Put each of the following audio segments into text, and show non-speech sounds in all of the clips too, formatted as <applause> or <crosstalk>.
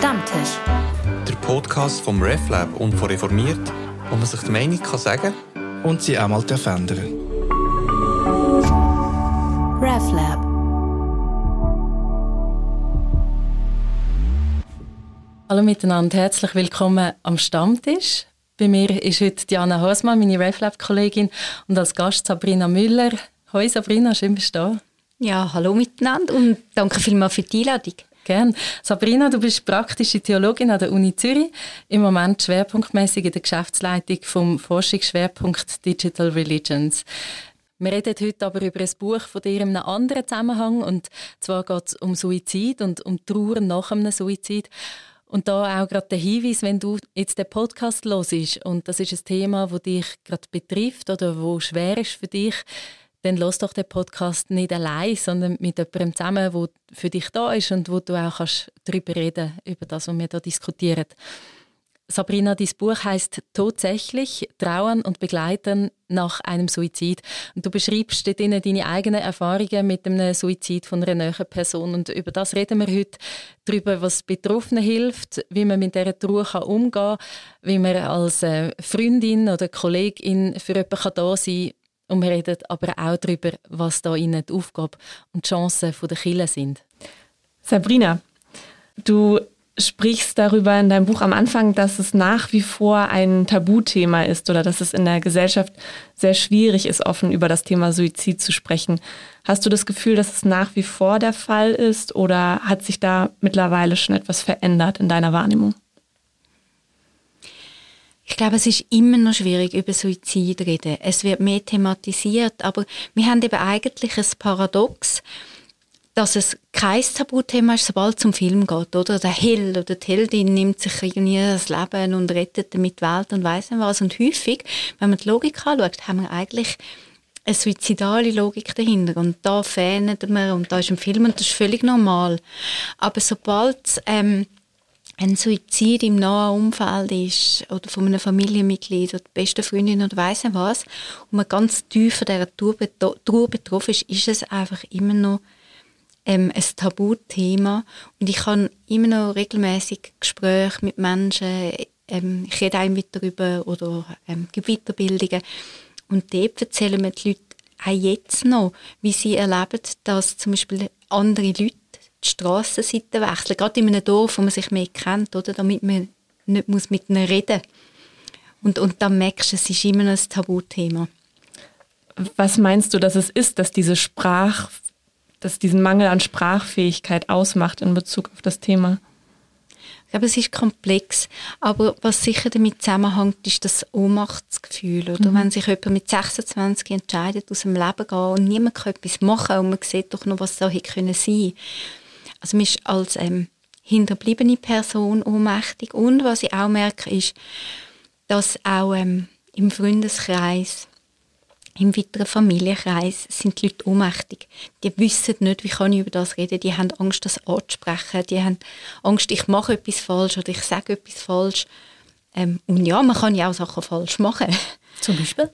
Stammtisch. Der Podcast vom RefLab und von Reformiert, wo man sich die Meinung kann sagen und sie auch mal verändern RefLab. Hallo miteinander, herzlich willkommen am Stammtisch. Bei mir ist heute Diana Hosmann, meine RefLab-Kollegin, und als Gast Sabrina Müller. Hoi Sabrina, schön bist du da. Ja, hallo miteinander und danke vielmals für die Einladung. Gerne. Sabrina, du bist praktische Theologin an der Uni Zürich, im Moment schwerpunktmäßig in der Geschäftsleitung vom Forschungsschwerpunkt Digital Religions. Wir reden heute aber über ein Buch von dir in einem anderen Zusammenhang und zwar geht es um Suizid und um Trauer nach einem Suizid. Und da auch gerade der Hinweis, wenn du jetzt den Podcast hörst und das ist ein Thema, das dich gerade betrifft oder wo schwer ist für dich, dann lass doch den Podcast nicht allein, sondern mit jemandem zusammen, der für dich da ist und wo du auch kannst darüber reden über das, was wir hier diskutieren. Sabrina, dein Buch heißt Tatsächlich Trauern und Begleiten nach einem Suizid. Und du beschreibst dort deine eigenen Erfahrungen mit dem Suizid von einer näheren Person. Und über das reden wir heute, darüber, was Betroffenen hilft, wie man mit dieser Trauer umgehen kann, wie man als äh, Freundin oder Kollegin für jemanden da sein kann, und wir reden aber auch darüber, was da ihnen die Aufgabe und die Chancen der Kinder sind. Sabrina, du sprichst darüber in deinem Buch am Anfang, dass es nach wie vor ein Tabuthema ist oder dass es in der Gesellschaft sehr schwierig ist, offen über das Thema Suizid zu sprechen. Hast du das Gefühl, dass es nach wie vor der Fall ist oder hat sich da mittlerweile schon etwas verändert in deiner Wahrnehmung? Ich glaube, es ist immer noch schwierig, über Suizid zu reden. Es wird mehr thematisiert, aber wir haben eben eigentlich ein Paradox, dass es kein Tabuthema ist, sobald es um Film geht, oder? Der Held oder die Heldin nimmt sich irgendwie das Leben und rettet damit die Welt und weiss nicht was. Und häufig, wenn man die Logik anschaut, haben wir eigentlich eine suizidale Logik dahinter. Und da fähnen wir und da ist ein Film und das ist völlig normal. Aber sobald ähm, ein Suizid im nahen Umfeld ist oder von einem Familienmitglied oder der besten Freundin oder weiss nicht was und man ganz tief von dieser Trauer betroffen ist, ist es einfach immer noch ähm, ein Tabuthema. Und ich habe immer noch regelmäßig Gespräche mit Menschen, ähm, ich rede mit darüber oder ähm, gebe Weiterbildungen. Und dort erzählen mir die Leute auch jetzt noch, wie sie erleben, dass zum Beispiel andere Leute die Strassenseite wechseln, gerade in einem Dorf, wo man sich mehr kennt, oder, damit man nicht muss mit ihnen reden und, und dann merkst du, es ist immer noch ein Tabuthema. Was meinst du, dass es ist, dass diese Sprach, dass diesen Mangel an Sprachfähigkeit ausmacht in Bezug auf das Thema? Ich glaube, es ist komplex, aber was sicher damit zusammenhängt, ist das Ohnmachtsgefühl. Oder? Mhm. Wenn sich jemand mit 26 entscheidet, aus dem Leben gehen und niemand kann etwas machen und man sieht doch noch, was da hätte können sein also man ist als ähm, hinterbliebene Person ohnmächtig. Und was ich auch merke, ist, dass auch ähm, im Freundeskreis, im weiteren Familienkreis sind die Leute ohnmächtig. Die wissen nicht, wie kann ich über das reden. Die haben Angst, das anzusprechen. Die haben Angst, ich mache etwas falsch oder ich sage etwas falsch. Ähm, und ja, man kann ja auch Sachen falsch machen. Zum Beispiel?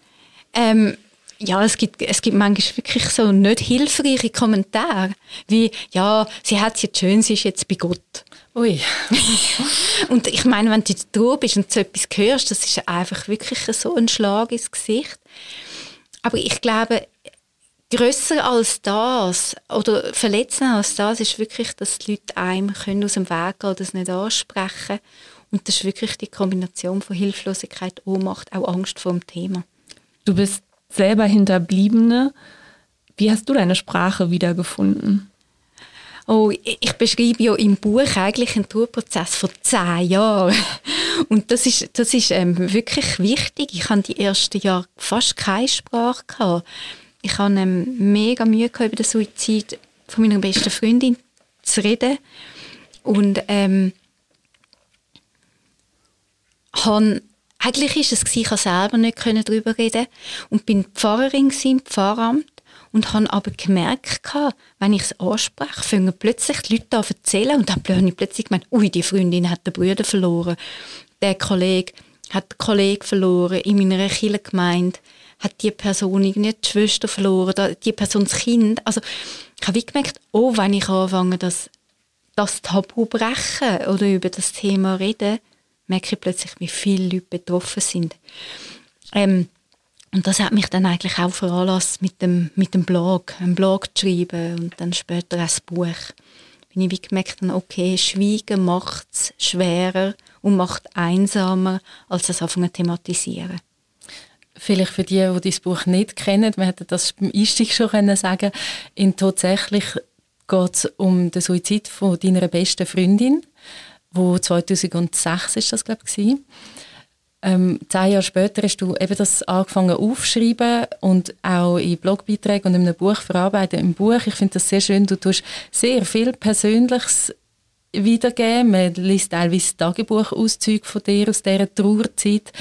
Ähm, ja, es gibt, es gibt manchmal wirklich so nicht hilfreiche Kommentare, wie, ja, sie hat es jetzt schön, sie ist jetzt bei Gott. Ui. <laughs> und ich meine, wenn du da bist und so etwas hörst, das ist einfach wirklich so ein Schlag ins Gesicht. Aber ich glaube, grösser als das oder verletzender als das ist wirklich, dass die Leute einem können aus dem Weg gehen das nicht ansprechen. Und das ist wirklich die Kombination von Hilflosigkeit, Ohnmacht, auch Angst vor dem Thema. Du bist selber Hinterbliebene. Wie hast du deine Sprache wiedergefunden? Oh, ich beschreibe ja im Buch eigentlich einen Tourprozess von zehn Jahren. Und das ist, das ist ähm, wirklich wichtig. Ich hatte die ersten Jahre fast keine Sprache. Gehabt. Ich hatte ähm, mega Mühe gehabt, über den Suizid von meiner besten Freundin zu reden. Und ähm, habe eigentlich ist es ich konnte selber nicht darüber reden. Und bin Pfarrerin im Pfarramt und habe aber gemerkt, wenn ich es anspreche, fangen plötzlich die Leute an zu erzählen. Und dann habe ich plötzlich gemeint, ui, die Freundin hat den Bruder verloren, der Kollege hat den Kollegen verloren, in meiner Kirchengemeinde hat die Person nicht die Schwester verloren, die Person das Kind. Also ich habe gemerkt, oh, wenn ich anfange, das das Tabu brechen oder über das Thema reden, merke ich plötzlich, wie viele Leute betroffen sind. Ähm, und das hat mich dann eigentlich auch veranlasst, mit dem, mit dem Blog, einen Blog zu schreiben und dann später ein Buch. Bin ich wie gemerkt, okay, Schweigen macht es schwerer und macht einsamer, als das anfangen zu thematisieren. Vielleicht für die, die dieses Buch nicht kennen, wir hätten das beim Einstieg schon können sagen in tatsächlich geht es um den Suizid von deiner besten Freundin, wo 2006 ist das glaube ich ähm, zehn Jahre später hast du eben das angefangen aufschreiben und auch in Blogbeiträgen und in einem Buch verarbeiten. Im Buch, ich finde das sehr schön, du tust sehr viel Persönliches wiedergeben. Man liest teilweise Tagebuchauszüge von dir aus dieser Trauerzeit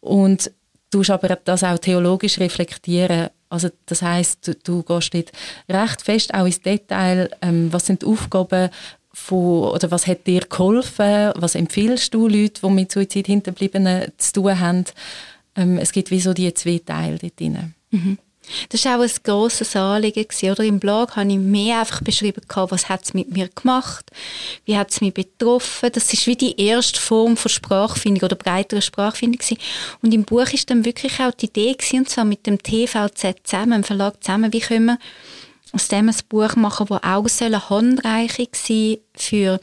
und du aber das auch theologisch reflektieren. Also das heißt, du, du gehst dort recht fest auch ins Detail, ähm, was sind die Aufgaben von, oder was hat dir geholfen? Was empfiehlst du Leuten, die mit Suizid hinterbliebenen zu tun haben? Ähm, es gibt wie so die zwei Teile dort drin. Mhm. Das war auch ein grosses Anliegen. Oder? Im Blog habe ich mehr einfach beschrieben, was hat es mit mir gemacht, wie hat es mich betroffen. Das ist wie die erste Form von Sprachfindung oder breiterer Sprachfindung. Und im Buch ist dann wirklich auch die Idee, gewesen, und zwar mit dem TVZ zusammen, dem Verlag zusammen, wie können wir aus dem ein Buch machen, das auch sollen handreichig sein für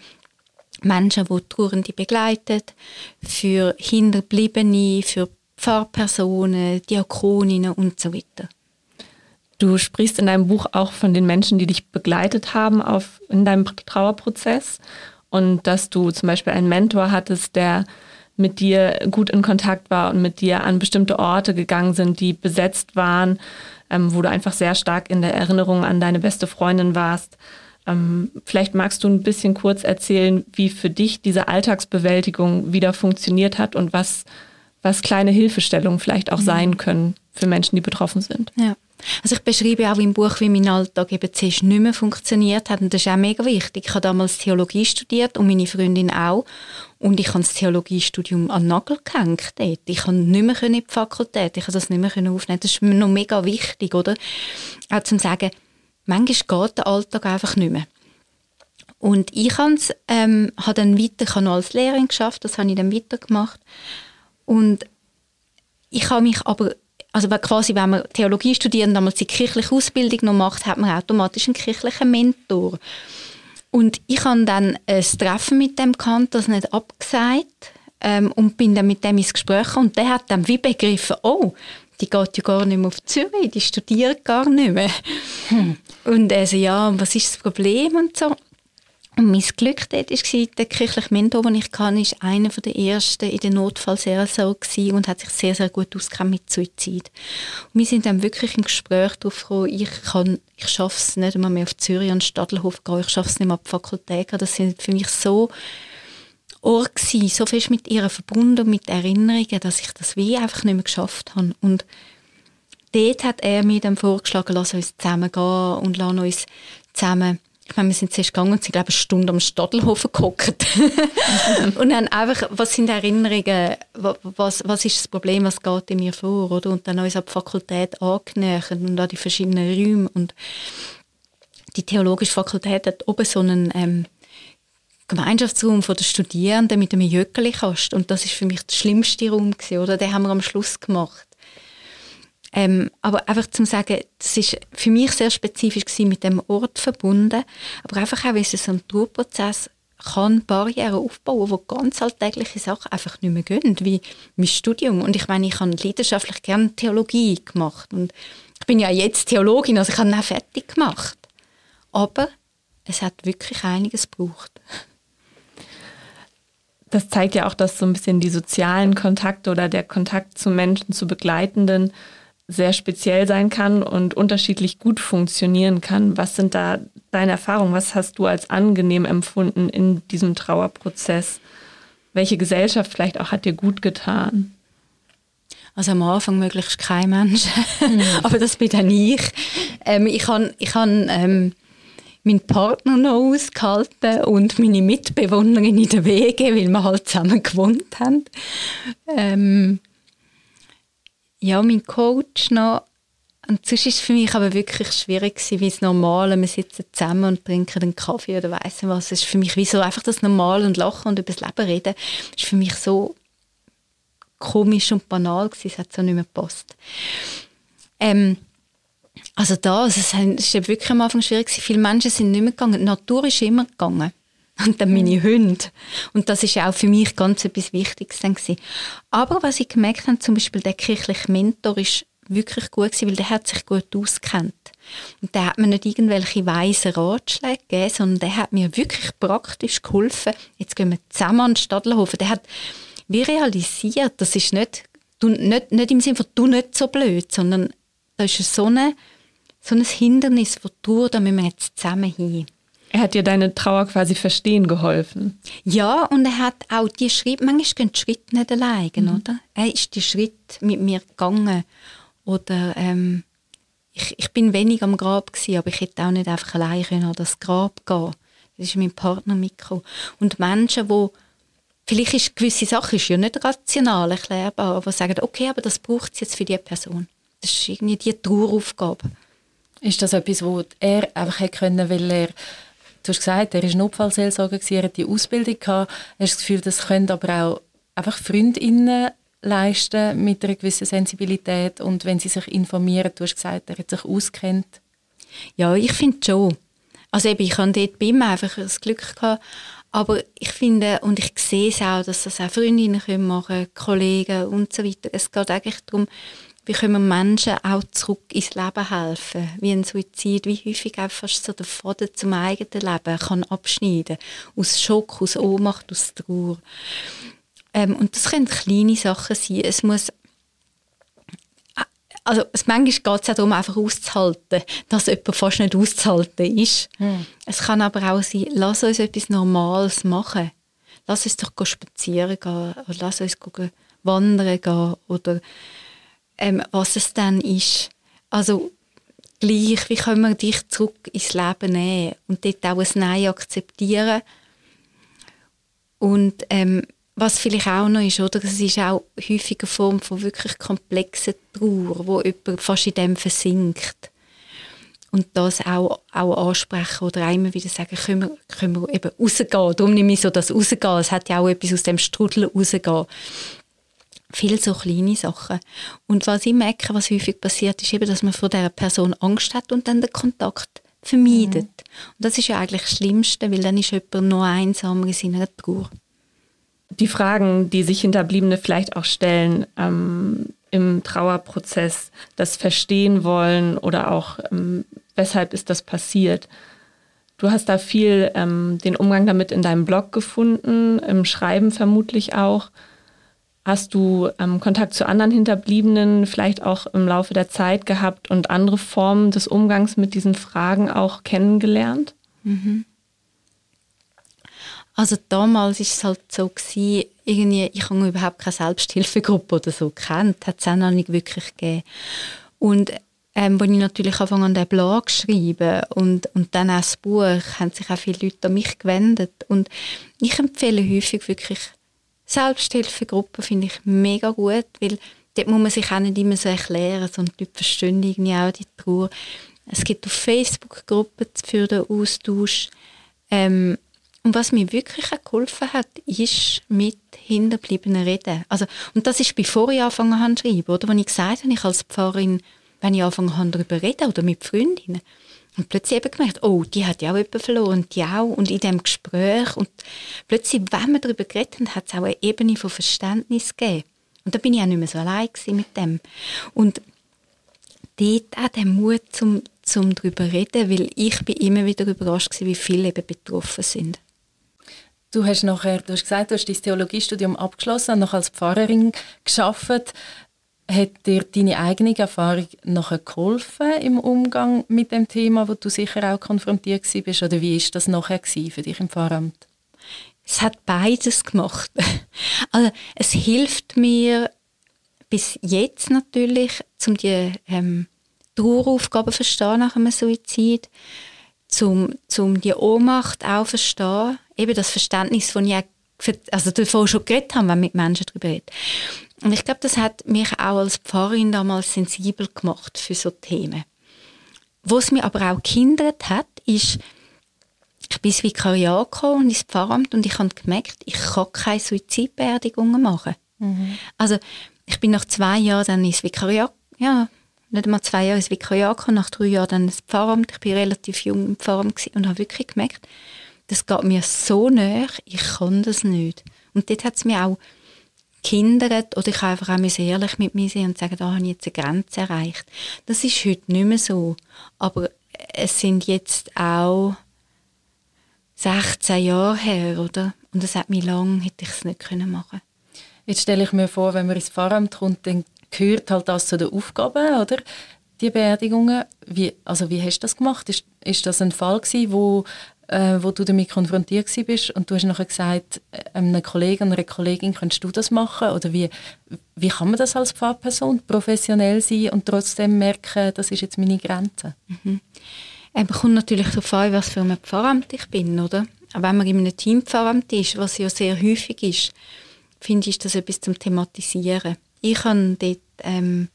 Menschen, die Trauernde begleiten, für Hinterbliebene, für Pfarrpersonen, Diakoninnen und so weiter. Du sprichst in deinem Buch auch von den Menschen, die dich begleitet haben auf, in deinem Trauerprozess und dass du zum Beispiel einen Mentor hattest, der mit dir gut in Kontakt war und mit dir an bestimmte Orte gegangen sind, die besetzt waren, ähm, wo du einfach sehr stark in der Erinnerung an deine beste Freundin warst. Ähm, vielleicht magst du ein bisschen kurz erzählen, wie für dich diese Alltagsbewältigung wieder funktioniert hat und was, was kleine Hilfestellungen vielleicht auch mhm. sein können für Menschen, die betroffen sind. Ja. Also ich beschreibe auch im Buch, wie mein Alltag eben zuerst nicht mehr funktioniert hat und das ist auch mega wichtig. Ich habe damals Theologie studiert und meine Freundin auch und ich habe das Theologiestudium an den Nagel gehängt dort. Ich konnte nicht mehr in die Fakultät, ich konnte das nicht mehr aufnehmen. Das ist mir noch mega wichtig, oder? Auch zum sagen, manchmal geht der Alltag einfach nicht mehr. Und ich ähm, habe dann weiter, ich habe noch als Lehrerin geschafft, das habe ich dann weitergemacht. Und ich habe mich aber also quasi, wenn man Theologie studiert und damals die kirchliche Ausbildung noch macht, hat man automatisch einen kirchlichen Mentor. Und ich habe dann ein Treffen mit dem gehabt, das nicht abgesagt ähm, und bin dann mit dem ins Gespräch und der hat dann wie begriffen, oh, die geht ja gar nicht mehr auf Zürich, die studiert gar nicht mehr. Hm. Und er so, ja, was ist das Problem und so. Und mein Glück dort war, der kirchliche Mentor, den ich kann, ist einer der ersten in der Notfallseelsorge und hat sich sehr, sehr gut ausgekannt mit Suizid. Und wir sind dann wirklich im Gespräch darauf gekommen, ich kann, ich schaffe es nicht einmal mehr auf Zürich an Stadelhof gehen, ich schaffe es nicht mehr auf die Fakultät Das sind für mich so Ort gewesen, so fest mit ihr verbunden und mit Erinnerungen, dass ich das wie einfach nicht mehr geschafft habe. Und dort hat er mir dann vorgeschlagen, lass uns zusammen gehen und lass uns zusammen ich meine, wir sind zuerst gegangen und sind, glaube ich, eine Stunde am Stadelhofen geguckt. <laughs> und dann einfach, was sind Erinnerungen, was, was ist das Problem, was geht in mir vor, oder? Und dann uns an die Fakultät angenähert und an die verschiedenen Räume. Und die Theologische Fakultät hat oben so einen ähm, Gemeinschaftsraum den Studierenden mit einem Jöckeli-Kast. Und das ist für mich der schlimmste Raum gewesen, oder? Den haben wir am Schluss gemacht. Ähm, aber einfach zum sagen, das ist für mich sehr spezifisch gewesen, mit dem Ort verbunden, aber einfach auch, wie es so ein Trauerprozess kann Barrieren aufbauen, wo ganz alltägliche Sachen einfach nicht mehr gehen, wie mein Studium. Und ich meine, ich habe leidenschaftlich gerne Theologie gemacht und ich bin ja jetzt Theologin, also ich habe auch fertig gemacht. Aber es hat wirklich einiges gebraucht. Das zeigt ja auch, dass so ein bisschen die sozialen Kontakte oder der Kontakt zu Menschen, zu Begleitenden sehr speziell sein kann und unterschiedlich gut funktionieren kann. Was sind da deine Erfahrungen? Was hast du als angenehm empfunden in diesem Trauerprozess? Welche Gesellschaft vielleicht auch hat dir gut getan? Also am Anfang möglichst kein Mensch, mhm. <laughs> aber das bin dann ich. Ähm, ich habe ich hab, ähm, meinen Partner noch ausgehalten und meine Mitbewohnerin in der Wege, weil wir halt zusammen gewohnt haben. Ähm, ja, mein Coach noch, Und sonst ist es für mich aber wirklich schwierig wie das Normale. Wir sitzen zusammen und trinken einen Kaffee oder weiss nicht was. Es ist für mich wie so einfach das Normale und Lachen und über das Leben reden. ist für mich so komisch und banal gewesen. Es hat so nicht mehr gepasst. Ähm, also da, also es war wirklich am Anfang schwierig. Gewesen. Viele Menschen sind nicht mehr gegangen. Die Natur ist immer gegangen. Und dann meine Hunde. Und das ist auch für mich ganz etwas Wichtiges dann gewesen. Aber was ich gemerkt habe, zum Beispiel der kirchliche Mentor ist wirklich gut gewesen, weil der hat sich gut auskennt. Und der hat mir nicht irgendwelche weisen Ratschläge gegeben, sondern der hat mir wirklich praktisch geholfen. Jetzt gehen wir zusammen an den Stadelhofen. Der hat wie realisiert, das ist nicht, du, nicht, nicht im Sinne von du nicht so blöd, sondern da ist so, eine, so ein Hindernis, wo du, da müssen wir jetzt zusammen hin. Er hat dir deine Trauer quasi verstehen geholfen. Ja, und er hat auch die Schritte, manchmal gehen die Schritte nicht alleine, mhm. oder? Er ist die Schritte mit mir gegangen. Oder ähm, ich, ich bin wenig am Grab gewesen, aber ich hätte auch nicht einfach allein können an das Grab gehen. Das ist mein Partner mitgekommen. Und Menschen, wo vielleicht ist gewisse Sachen ist ja nicht rational erklärbar, aber sagen, okay, aber das braucht es jetzt für die Person. Das ist irgendwie die Traueraufgabe. Ist das etwas, wo er einfach hätte können, weil er Du hast gesagt, er war Notfallseelsorger, er hat die Ausbildung gehabt. Hast du das Gefühl, das können aber auch einfach Freundinnen leisten mit einer gewissen Sensibilität und wenn sie sich informieren, du hast gesagt, er hat sich auskennt. Ja, ich finde schon. Also eben, ich habe dort bei ihm einfach das Glück gehabt, aber ich finde, und ich sehe es auch, dass das auch Freundinnen können machen, Kollegen und so weiter. Es geht eigentlich darum, wie können wir Menschen auch zurück ins Leben helfen? Wie ein Suizid, wie häufig einfach so der Faden zum eigenen Leben kann abschneiden. Aus Schock, aus Ohnmacht, aus Trauer. Ähm, und das können kleine Sachen sein. Es muss also es, manchmal geht es auch darum, einfach auszuhalten, dass jemand fast nicht auszuhalten ist. Hm. Es kann aber auch sein, lass uns etwas Normales machen. Lass uns doch spazieren gehen oder lass uns wandern gehen oder ähm, was es dann ist. Also gleich, wie können wir dich zurück ins Leben nehmen und dort auch ein Nein akzeptieren. Und ähm, was vielleicht auch noch ist, oder, es ist auch häufig eine Form von wirklich komplexer Trauer, wo jemand fast in dem versinkt. Und das auch, auch ansprechen oder einmal wieder sagen, können wir, können wir eben rausgehen. Darum nehme ich so das rausgehen. Es hat ja auch etwas aus dem Strudel rausgehen viel so kleine Sachen. Und was ich merke, was häufig passiert, ist eben, dass man vor dieser Person Angst hat und dann den Kontakt vermeidet. Mhm. Und das ist ja eigentlich das Schlimmste, weil dann ist jemand noch einsamer in seiner Trauer. Die Fragen, die sich Hinterbliebene vielleicht auch stellen ähm, im Trauerprozess, das Verstehen wollen oder auch, ähm, weshalb ist das passiert. Du hast da viel ähm, den Umgang damit in deinem Blog gefunden, im Schreiben vermutlich auch. Hast du ähm, Kontakt zu anderen Hinterbliebenen vielleicht auch im Laufe der Zeit gehabt und andere Formen des Umgangs mit diesen Fragen auch kennengelernt? Mhm. Also damals war es halt so gewesen, irgendwie, ich habe überhaupt keine Selbsthilfegruppe oder so kennt, hat es auch noch nicht wirklich gegeben. Und ähm, als ich natürlich angefangen an den Blog schreiben und, und dann auch das Buch, haben sich auch viele Leute an mich gewendet. Und ich empfehle häufig wirklich Selbsthilfegruppen finde ich mega gut, weil dort muss man sich auch nicht immer so erklären, sondern die Leute verstehen irgendwie auch die Trauer. Es gibt auf Facebook Gruppen für den Austausch. Ähm, und was mir wirklich auch geholfen hat, ist mit Hinterbliebenen reden. Also, und das ist bevor ich angefangen habe zu schreiben, oder? Wenn ich gesagt habe, ich als Pfarrerin, wenn ich angefangen habe darüber zu reden oder mit Freundinnen, und plötzlich eben gemerkt, oh, die hat ja auch jemanden verloren, die auch. Und in dem Gespräch und plötzlich, wenn wir darüber geredet haben, hat es auch eine Ebene von Verständnis gegeben. Und da bin ich auch nicht mehr so allein mit dem. Und dort auch der Mut zum, zum darüber reden, weil ich bin immer wieder überrascht gewesen, wie viele eben betroffen sind. Du hast nachher, du hast gesagt, du hast dein Theologiestudium abgeschlossen und noch als Pfarrerin geschafft. Hat dir deine eigene Erfahrung nachher geholfen im Umgang mit dem Thema, wo du sicher auch konfrontiert bist? Oder wie ist das nachher für dich im Pfarramt? Es hat beides gemacht. <laughs> Also es hilft mir bis jetzt natürlich, um die ähm, Traueraufgaben verstehen nach einem Suizid, zum, zum die Ohnmacht auch verstehen, eben das Verständnis, von ich also davon schon geredet haben, wenn mit Menschen darüber reden. Und ich glaube, das hat mich auch als Pfarrerin damals sensibel gemacht für so Themen. Was mir aber auch gehindert hat, ist, ich bin ins Vikariat gekommen und ins Pfarramt und ich habe gemerkt, ich kann keine Suizidbeerdigungen machen. Mhm. Also ich bin nach zwei Jahren dann ins Vikariat, ja, nicht einmal zwei Jahre ins Vikariat gekommen, nach drei Jahren dann ins Pfarramt. Ich bin relativ jung im Pfarramt und habe wirklich gemerkt, das geht mir so näher, ich kann das nicht. Und dort hat es mir auch gehindert oder ich einfach auch ehrlich mit mir sein und sagen, da habe ich jetzt eine Grenze erreicht. Das ist heute nicht mehr so. Aber es sind jetzt auch 16 Jahre her, oder? Und es hat mich lang, hätte ich es nicht können Jetzt stelle ich mir vor, wenn man ins Pfarramt kommt, dann gehört halt das zu den Aufgaben, oder? Die Beerdigungen. Wie, also wie hast du das gemacht? Ist, ist das ein Fall gewesen, wo äh, wo du damit konfrontiert bist und du hast nachher gesagt, äh, einem Kollegen oder einer Kollegin, könntest du das machen? Oder wie, wie kann man das als Pfarrperson professionell sein und trotzdem merken, das ist jetzt meine Grenze? Mhm. Es kommt natürlich darauf an, was für ein Pfarramt ich bin, oder? Aber wenn man in einem Teampfarramt ist, was ja sehr häufig ist, finde ich, das etwas zum Thematisieren. Ich habe dort ähm,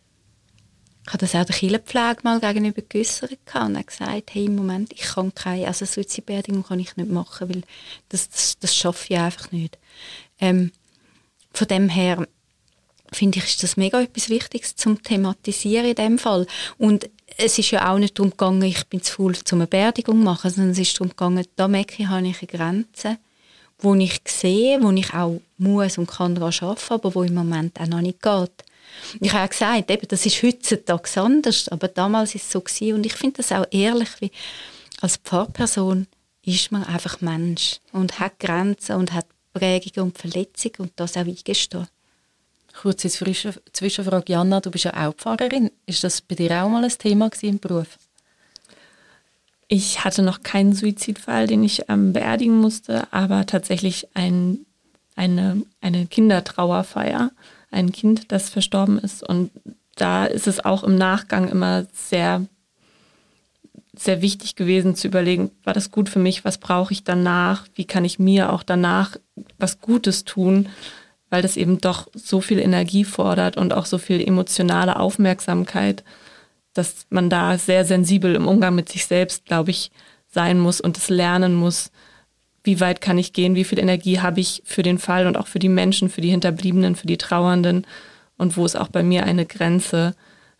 ich habe das auch der Kinderpflege mal gegenüber geäussert und er gesagt, hey, im Moment, ich kann keine, also Suizidbeerdigung kann ich nicht machen, weil das, das, das schaffe ich einfach nicht. Ähm, von dem her finde ich, ist das mega etwas Wichtiges zum Thematisieren in dem Fall. Und es ist ja auch nicht darum gegangen, ich bin zu faul, um eine Beerdigung zu machen, sondern es ist darum gegangen, da merke ich, habe ich eine Grenze, wo ich sehe, wo ich auch muss und kann daran arbeiten, aber wo im Moment auch noch nicht geht. Ich habe ja gesagt, eben, das ist heutzutage anders, aber damals war es so gewesen. und ich finde das auch ehrlich, wie als Pfarrperson ist man einfach Mensch und hat Grenzen und hat Prägungen und Verletzungen und das auch eingestehen. Kurze Zwischenfrage, Janna, du bist ja auch Pfarrerin. Ist das bei dir auch mal ein Thema im Beruf? Ich hatte noch keinen Suizidfall, den ich ähm, beerdigen musste, aber tatsächlich ein, eine, eine Kindertrauerfeier ein Kind, das verstorben ist. Und da ist es auch im Nachgang immer sehr, sehr wichtig gewesen zu überlegen, war das gut für mich, was brauche ich danach, wie kann ich mir auch danach was Gutes tun, weil das eben doch so viel Energie fordert und auch so viel emotionale Aufmerksamkeit, dass man da sehr sensibel im Umgang mit sich selbst, glaube ich, sein muss und es lernen muss, wie weit kann ich gehen, wie viel Energie habe ich für den Fall und auch für die Menschen, für die Hinterbliebenen, für die Trauernden und wo ist auch bei mir eine Grenze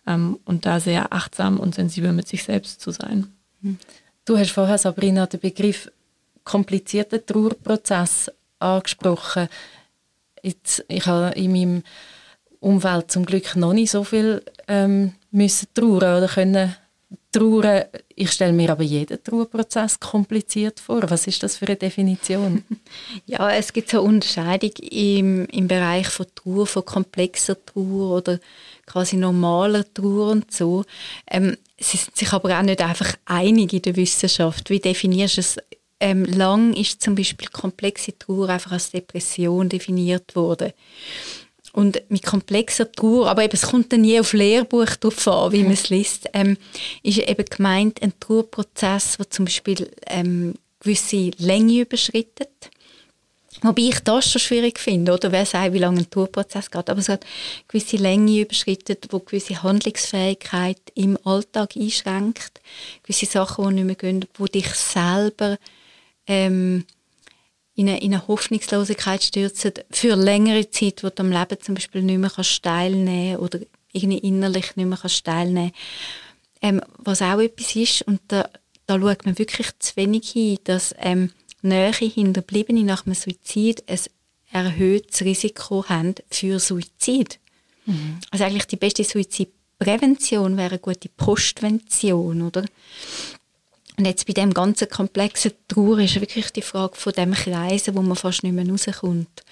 ähm, und da sehr achtsam und sensibel mit sich selbst zu sein. Du hast vorher, Sabrina, den Begriff komplizierter Trauerprozess angesprochen. Jetzt, ich habe in meinem Umfeld zum Glück noch nicht so viel ähm, müssen trauern oder können Trauern, ich stelle mir aber jeden Trauerprozess kompliziert vor. Was ist das für eine Definition? <laughs> Ja, es gibt so eine Unterscheidung im, im Bereich von Trauer, von komplexer Trauer oder quasi normaler Trauer und so. Ähm, sie sind sich aber auch nicht einfach einig in der Wissenschaft. Wie definierst du es? Ähm, lang ist zum Beispiel komplexe Trauer einfach als Depression definiert worden. Und mit komplexer Trauer, aber eben, es kommt dann nie auf Lehrbuch drauf an, wie man es liest, ähm, ist eben gemeint ein Trauerprozess, der zum Beispiel ähm, gewisse Länge überschreitet. Wobei ich das schon schwierig finde, oder wer sagt, wie lange ein Trauerprozess geht. Aber es hat gewisse Länge überschreitet, wo gewisse Handlungsfähigkeit im Alltag einschränkt, gewisse Sachen, die nicht mehr gehen, wo dich selber ähm, in eine, in eine Hoffnungslosigkeit stürzen für längere Zeit, wo du am Leben zum Beispiel nicht mehr kannst teilnehmen oder irgendwie innerlich nicht mehr kannst teilnehmen ähm, Was auch etwas ist, und da, da schaut man wirklich zu wenig hin, dass ähm, Nähe Hinterbliebene nach einem Suizid ein erhöhtes Risiko haben für Suizid. Mhm. Also eigentlich die beste Suizidprävention wäre eine gute Postvention, oder? Und jetzt bei dem ganzen komplexen Trauer ist wirklich die Frage von dem Kreisen, wo man fast nicht mehr rauskommt.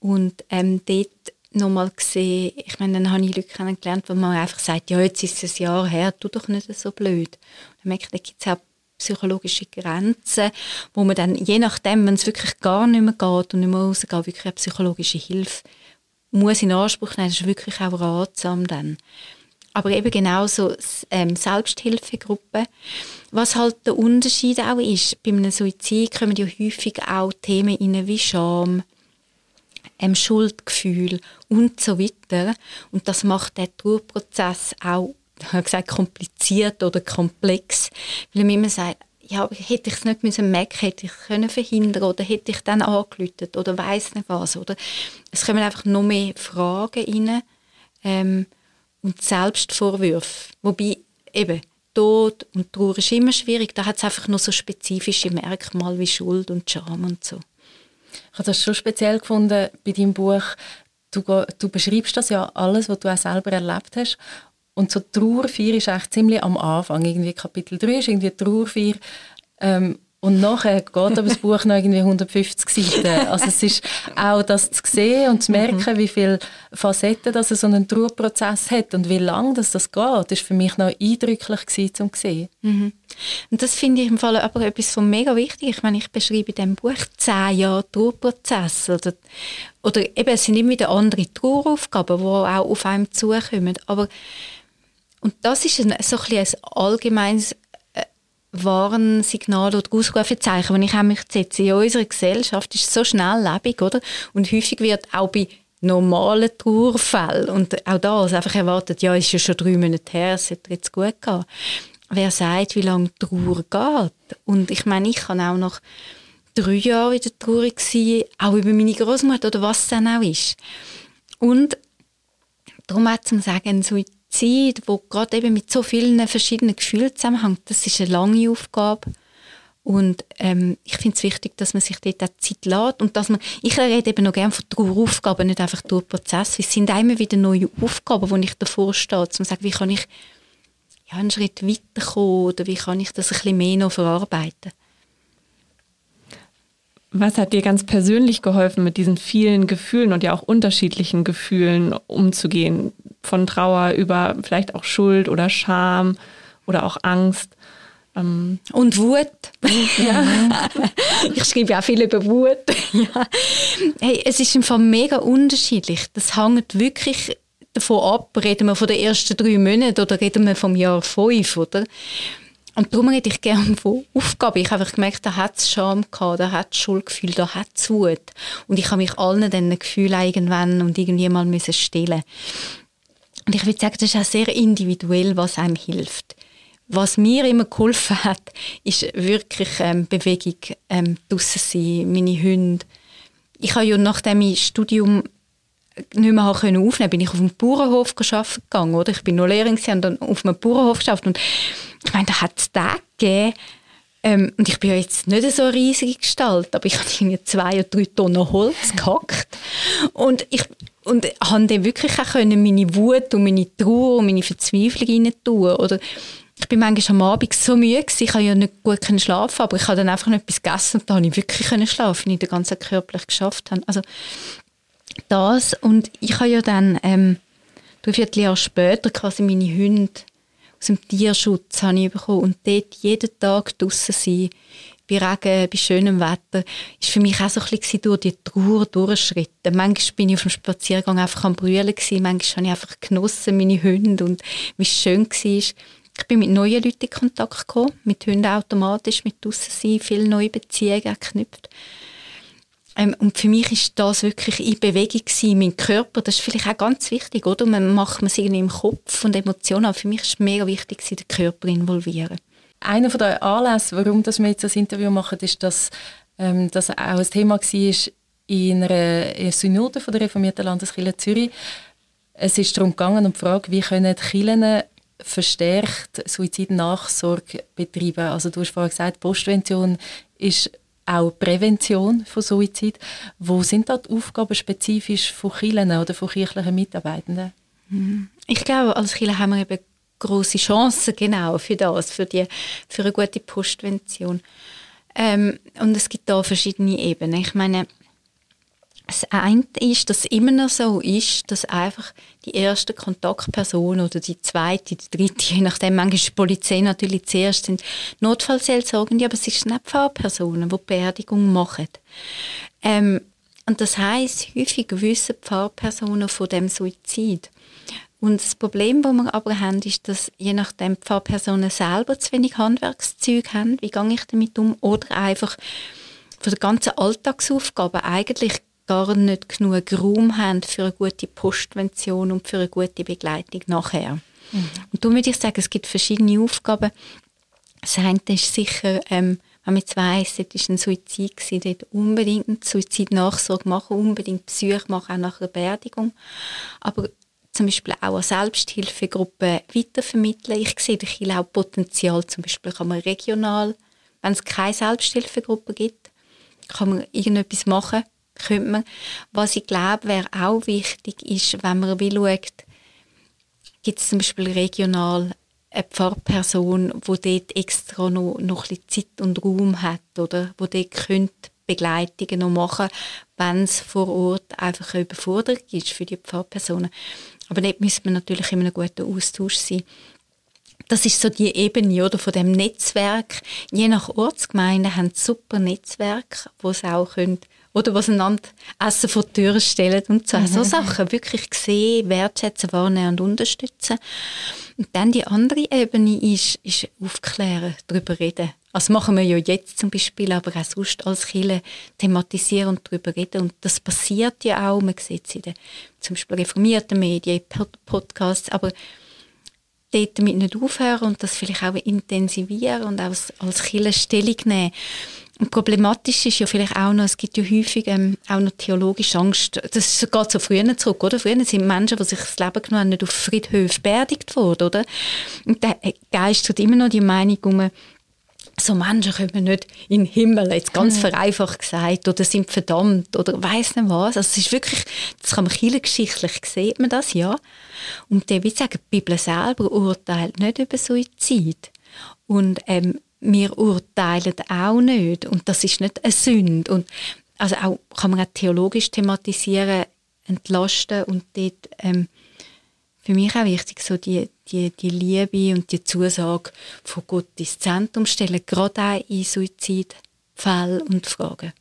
Und ähm, dort nochmal gesehen, ich meine, dann habe ich Leute kennengelernt, wo man einfach sagt, ja, jetzt ist es ein Jahr her, tu doch nicht so blöd. Und dann merke ich, da gibt es auch psychologische Grenzen, wo man dann, je nachdem, wenn es wirklich gar nicht mehr geht und nicht mehr rausgeht, wirklich eine psychologische Hilfe muss in Anspruch nehmen. Das ist wirklich auch ratsam dann aber eben genauso ähm, Selbsthilfegruppen. Was halt der Unterschied auch ist, bei einem Suizid kommen ja häufig auch Themen rein wie Scham, ähm, Schuldgefühl und so weiter. Und das macht den Trauerprozess auch, <laughs> ich gesagt, kompliziert oder komplex, weil man immer sagt, ja, hätte ich es nicht müssen merken, hätte ich können verhindern oder hätte ich dann angelötet oder weiß nicht was oder es kommen einfach noch mehr Fragen rein ähm, und Selbstvorwürfe, wobei eben Tod und Trauer ist immer schwierig, da hat es einfach noch so spezifische Merkmale wie Schuld und Scham und so. Ich habe das schon speziell gefunden bei deinem Buch. Du, du beschreibst das ja alles, was du auch selber erlebt hast und so Trauerfeier ist eigentlich ziemlich am Anfang. Irgendwie Kapitel 3 ist irgendwie Trauerfeier. Ähm, und nachher geht aber das Buch noch irgendwie 150 Seiten. Also es ist auch das zu sehen und zu merken, mhm. wie viele Facetten das so ein Trauerprozess hat und wie lange das, das geht, ist für mich noch eindrücklich gewesen, zum sehen. Mhm. Und das finde ich im Fall aber etwas von mega wichtig. Ich meine, ich beschreibe in diesem Buch zehn Jahre Trauerprozess oder, oder eben, es sind immer wieder andere Traueraufgaben, die auch auf einem zukommen. Aber und das ist ein, so ein, ein allgemeines Warnsignal oder Ausrufezeichen, wenn ich auch mich setze. In unserer Gesellschaft ist es so schnelllebig, oder? Und häufig wird auch bei normalen Trauerfällen und auch da also einfach erwartet, ja, ist ja schon drei Monate her, es sollte jetzt gut gehen. Wer sagt, wie lange Trauer geht? Und ich meine, ich kann auch noch drei Jahre in der Trauer sein, auch über meine Großmutter oder was es dann auch ist. Und darum auch zum Sagen, so Zeit, wo gerade eben mit so vielen verschiedenen Gefühlen zusammenhängt, das ist eine lange Aufgabe. Und ähm, ich finde es wichtig, dass man sich dort auch Zeit lässt und dass man, ich rede eben noch gerne von Traueraufgaben, nicht einfach Trauerprozesse. Es sind immer wieder neue Aufgaben, wo ich davor stehe, um zu sagen, wie kann ich ja, einen Schritt weiterkommen oder wie kann ich das ein bisschen mehr noch verarbeiten. Was hat dir ganz persönlich geholfen, mit diesen vielen Gefühlen und ja auch unterschiedlichen Gefühlen umzugehen? Von Trauer über vielleicht auch Schuld oder Scham oder auch Angst. Ähm und Wut. <laughs> ja. <laughs> ich schreibe auch viel über Wut. <laughs> ja. hey, es ist einfach mega unterschiedlich. Das hängt wirklich davon ab, reden wir von den ersten drei Monaten oder reden wir vom Jahr fünf, oder? Und darum rede ich gerne von Aufgaben. Ich habe einfach gemerkt, da hat es Scham gehabt, da hat es Schuldgefühl, da hat es Wut. Und ich habe mich allen diesen Gefühlen irgendwann und irgendwie mal müssen stellen. Und ich würde sagen, das ist auch sehr individuell, was einem hilft. Was mir immer geholfen hat, ist wirklich ähm, Bewegung, ähm, draussen sein, meine Hunde. Ich habe ja nachdem ich Studium nicht mehr aufnehmen konnte, bin ich auf dem Bauernhof arbeiten gegangen. Oder? Ich bin noch Lehrerin und dann auf einem Bauernhof geschafft. Und ich meine, da hat es Tage gegeben, ähm, und ich bin ja jetzt nicht so eine riesige Gestalt, aber ich habe irgendwie zwei oder drei Tonnen Holz gehackt. Und ich und habe dann wirklich auch können meine Wut und meine Trauer und meine Verzweiflung rein tun. Oder ich bin manchmal am Abend so müde gewesen, ich konnte ja nicht gut schlafen, aber ich habe dann einfach noch etwas gegessen und da habe ich wirklich können schlafen, weil ich den ganzen körperlich geschafft habe. Also das und ich habe ja dann ähm, drei Vierteljahr später quasi meine Hunde aus dem Tierschutz habe ich bekommen und dort jeden Tag draußen sein, bei Regen, bei schönem Wetter, ist für mich auch so ein bisschen durch die Trauer durchschritten. Manchmal bin ich auf dem Spaziergang einfach am Brüllen gewesen, manchmal habe ich einfach genossen, meine Hunde und wie schön war. Ich bin mit neuen Leuten in Kontakt gekommen, mit Hunden automatisch, mit draussen sein, viele neue Beziehungen geknüpft. Ähm, und für mich ist das wirklich in Bewegung sein, mein Körper, das ist vielleicht auch ganz wichtig, oder? Man macht es irgendwie im Kopf und Emotionen, aber für mich ist es mega wichtig, den Körper involvieren. Einer der Anlässe, warum wir jetzt das Interview machen, ist, dass ähm, das auch ein Thema war in einer Synode von der reformierten Landeskirche Zürich. Es ist darum gegangen, um die Frage, wie können die Kirchen verstärkt Suizidnachsorge betreiben. Also du hast vorhin gesagt, Postvention ist auch Prävention von Suizid. Wo sind da die Aufgaben spezifisch von Kirchen oder von kirchlichen Mitarbeitenden? Mhm. Ich glaube, als Kirche haben wir eben große Chancen genau für das, für, die, für eine gute Postvention. Ähm, und es gibt da verschiedene Ebenen. Ich meine, das eine ist, dass es immer noch so ist, dass einfach die erste Kontaktperson oder die zweite, die dritte, je nachdem, manchmal ist die Polizei natürlich zuerst, sind Notfallseelsorgende, aber es sind nicht Pfarrpersonen, die, die Beerdigung machen. Ähm, und das heißt, häufig wissen Pfarrpersonen von dem Suizid. Und das Problem, das wir aber haben, ist, dass je nachdem die Pfarrpersonen selber zu wenig Handwerkszeug haben, wie gehe ich damit um, oder einfach von der ganzen Alltagsaufgaben eigentlich gar nicht genug Raum haben für eine gute Postvention und für eine gute Begleitung nachher. Mhm. Und darum würde ich sagen, es gibt verschiedene Aufgaben. Das eine ist sicher, ähm, wenn man jetzt weiss, es war ein Suizid, gewesen, dort unbedingt Suizidnachsorge machen, unbedingt Psyche machen, auch nach einer Beerdigung. Aber zum Beispiel auch an Selbsthilfegruppen weitervermitteln. Ich sehe da auch Potenzial, zum Beispiel kann man regional, wenn es keine Selbsthilfegruppe gibt, kann man irgendetwas machen, könnte man. Was ich glaube, wäre auch wichtig, ist, wenn man will schaut, gibt es zum Beispiel regional eine Pfarrperson, die dort extra noch, noch ein bisschen Zeit und Raum hat, oder? Wo dort Begleitungen noch machen, wenn es vor Ort einfach eine Überforderung ist für die Pfarrpersonen. Aber dort müsste man natürlich in einem guten Austausch sein. Das ist so die Ebene oder, von dem Netzwerk. Je nach Ortsgemeinde haben super Netzwerke, wo sie auch können, oder was einander Essen vor die Tür stellen und so. Mhm. So Sachen wirklich sehen, wertschätzen, wahrnehmen und unterstützen. Und dann die andere Ebene ist, ist aufklären, darüber reden. Also machen wir ja jetzt zum Beispiel, aber auch sonst als Kirche thematisieren und darüber reden. Und das passiert ja auch. Man sieht es in den zum Beispiel reformierten Medien, Podcasts, aber dort damit nicht aufhören und das vielleicht auch intensivieren und auch als, als Kirche Stellung nehmen. Und problematisch ist ja vielleicht auch noch, es gibt ja häufig ähm, auch noch theologische Angst. Das geht so früher zurück, oder? Früher sind Menschen, die sich das Leben genommen haben, nicht auf Friedhöfen beerdigt worden, oder? Und da geistert immer noch die Meinung um, so Menschen kommen nicht in den Himmel, jetzt ganz mhm. vereinfacht gesagt, oder sind verdammt, oder weiß nicht was. Also es ist wirklich, das kann man kirchengeschichtlich sieht man das, ja. Und der will sagen, die Bibel selber urteilt nicht über Suizid. Und ähm, wir urteilen auch nicht. Und das ist nicht eine Sünde. Und also auch, kann man auch theologisch thematisieren, entlasten und dort ähm, für mich auch wichtig, so die, die, die Liebe und die Zusage von Gott ins Zentrum stellen, gerade auch in Suizidfällen und Fragen.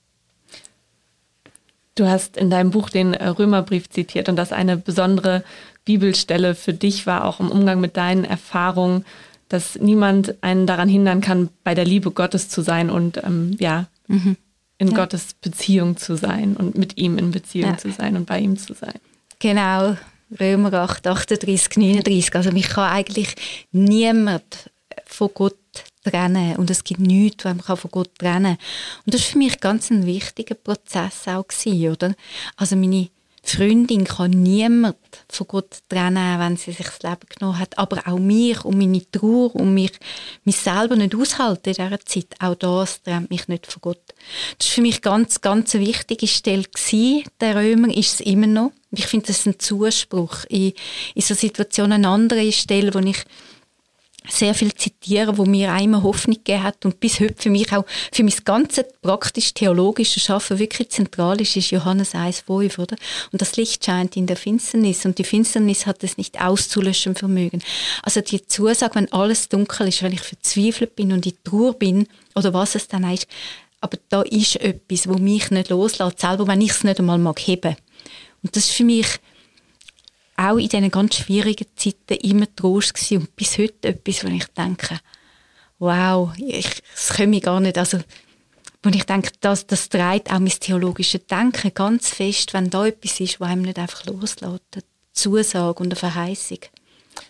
Du hast in deinem Buch den Römerbrief zitiert und das eine besondere Bibelstelle für dich war, auch im Umgang mit deinen Erfahrungen dass niemand einen daran hindern kann, bei der Liebe Gottes zu sein und ähm, ja, mhm. in ja. Gottes Beziehung zu sein und mit ihm in Beziehung ja. zu sein und bei ihm zu sein. Genau, Römer 8, 38, 39. Also mich kann eigentlich niemand von Gott trennen und es gibt nichts, was man von Gott trennen kann. Und das war für mich ganz ein wichtiger Prozess auch gewesen, oder? Also meine Freundin kann niemand von Gott trennen, wenn sie sich das Leben genommen hat. Aber auch mich und meine Trauer und mich, mich selber nicht aushalten in dieser Zeit. Auch das trennt mich nicht von Gott. Das war für mich ganz, ganz eine wichtige Stelle gewesen. Der Römer ist es immer noch. Ich finde, das ist ein Zuspruch in, in so Situationen. Eine andere Stelle, wo ich sehr viel zitieren, wo mir einmal Hoffnung gegeben hat und bis heute für mich auch für mein ganzes praktisch theologische Schaffen wirklich zentral ist, ist Johannes 1,5, oder? Und das Licht scheint in der Finsternis und die Finsternis hat es nicht auszulöschen vermögen. Also die Zusage, wenn alles dunkel ist, wenn ich verzweifelt bin und in Trauer bin oder was es dann ist, aber da ist etwas, wo mich nicht loslässt, selber wenn ich es nicht einmal mag heben. Und das ist für mich auch in diesen ganz schwierigen Zeiten immer Trost gewesen und bis heute etwas, wo ich denke, wow, ich, das komme ich gar nicht, also wo ich denke, das, das trägt auch mein theologisches Denken ganz fest, wenn da etwas ist, was einem nicht einfach loslässt, eine Zusage und eine Verheißung.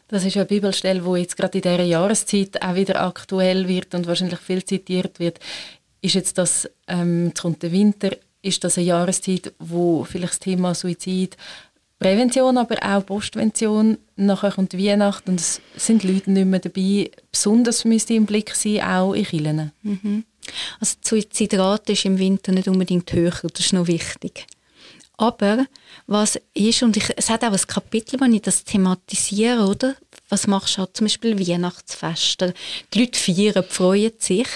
Das ist eine Bibelstelle, wo jetzt gerade in dieser Jahreszeit auch wieder aktuell wird und wahrscheinlich viel zitiert wird. Ist jetzt das, ähm, kommt der Winter, ist das eine Jahreszeit, wo vielleicht das Thema Suizid Prävention, aber auch Postvention. Nachher kommt Weihnacht und es sind Leute nicht mehr dabei. Besonders müsste im Blick sein, auch in Kirchen. Mhm. Also die Suizidrate ist im Winter nicht unbedingt höher, das ist noch wichtig. Aber was ist, und ich, es hat auch ein Kapitel, wo ich das thematisiere, oder? Was machst du halt zum Beispiel Weihnachtsfeste? Die Leute feiern, freuen sich.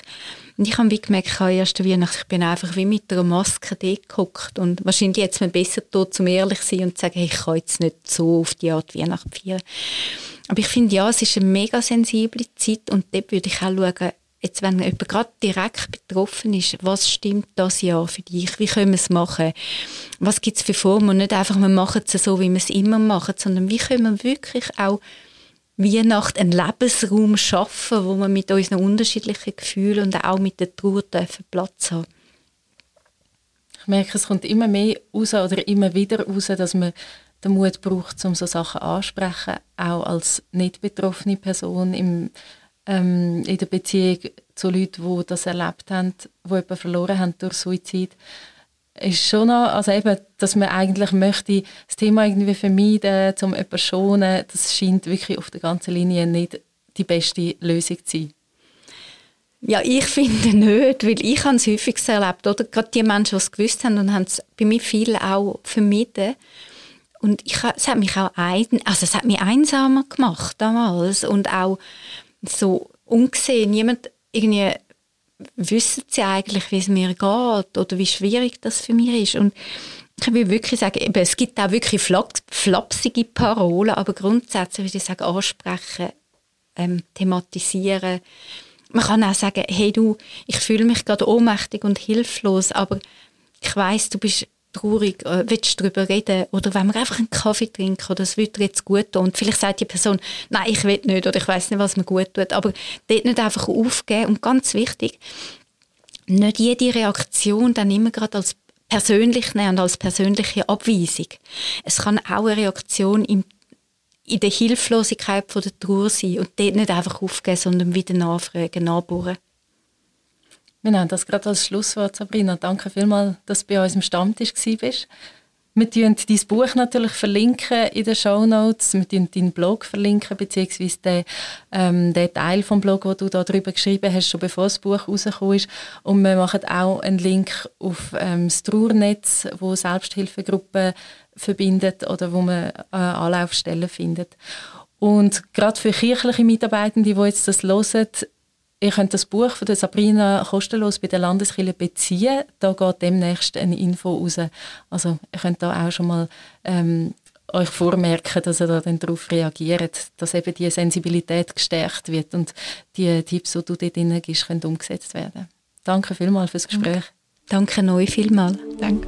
Und ich habe wie gemerkt, ich habe erst Weihnachten, ich bin einfach wie mit einer Maske gehockt. Und wahrscheinlich jetzt mir besser tot, um ehrlich zu sein und zu sagen, hey, ich kann jetzt nicht so auf die Art Weihnachten feiern. Aber ich finde, ja, es ist eine mega sensible Zeit und dort würde ich auch schauen, jetzt wenn jemand gerade direkt betroffen ist, was stimmt das Jahr für dich? Wie können wir es machen? Was gibt es für Formen? Und nicht einfach, wir machen es so, wie wir es immer machen, sondern wie können wir wirklich auch Weihnachten einen Lebensraum schaffen, wo wir mit unseren unterschiedlichen Gefühlen und auch mit der Trauer Platz haben. Ich merke, es kommt immer mehr raus oder immer wieder raus, dass man den Mut braucht, um so Sachen anzusprechen, auch als nicht betroffene Person im, ähm, in der Beziehung zu Leuten, die das erlebt haben, die jemanden verloren haben durch Suizid. Ist schon noch, also eben, dass man eigentlich möchte das Thema irgendwie vermeiden, um jemanden schonen, das scheint wirklich auf der ganzen Linie nicht die beste Lösung zu sein. Ja, ich <laughs> finde nicht, weil ich habe es häufig erlebt, oder? Gerade die Menschen, die es gewusst haben und haben es bei mir viel auch vermieden. Und ich, es hat mich auch ein, also es hat mich einsamer gemacht damals und auch so ungesehen. Niemand irgendwie wissen sie eigentlich, wie es mir geht oder wie schwierig das für mich ist. Und ich will wirklich sagen, eben, es gibt auch wirklich flapsige Parolen, aber grundsätzlich würde ich sagen, ansprechen, ähm, thematisieren. Man kann auch sagen, hey du, ich fühle mich gerade ohnmächtig und hilflos, aber ich weiß, du bist traurig, äh, willst du darüber reden oder wenn wir einfach einen Kaffee trinken oder das würde jetzt gut tun und vielleicht sagt die Person, nein, ich will nicht oder ich weiß nicht, was mir gut tut, aber dort nicht einfach aufgeben und ganz wichtig, nicht jede Reaktion dann immer gerade als persönlich nehmen und als persönliche Abweisung. Es kann auch eine Reaktion im in der Hilflosigkeit von der Trauer sein und dort nicht einfach aufgeben, sondern wieder nachfragen, nachbohren. Wir nehmen das gerade als Schlusswort, Sabrina. Danke vielmals, dass du bei uns im Stammtisch warst. Wir verlinken dein Buch natürlich verlinken in den Show Notes. Wir verlinken deinen Blog verlinken, beziehungsweise den, ähm, den Teil vom Blog, wo du da drüber geschrieben hast, schon bevor das Buch rausgekommen ist. Und wir machen auch einen Link auf ähm, das Trauernetz, wo Selbsthilfegruppen verbindet oder wo man äh, Anlaufstellen findet. Und gerade für kirchliche Mitarbeitende, die jetzt das hören, Ihr könnt das Buch von der Sabrina kostenlos bei der Landeskirche beziehen. Da geht demnächst eine Info raus. Also ihr könnt da auch schon mal ähm, euch vormerken, dass ihr da dann darauf reagiert, dass eben die Sensibilität gestärkt wird und die Tipps, die du dort drin gibst, können umgesetzt werden. Danke vielmals fürs Gespräch. Danke, Danke euch vielmals. Danke.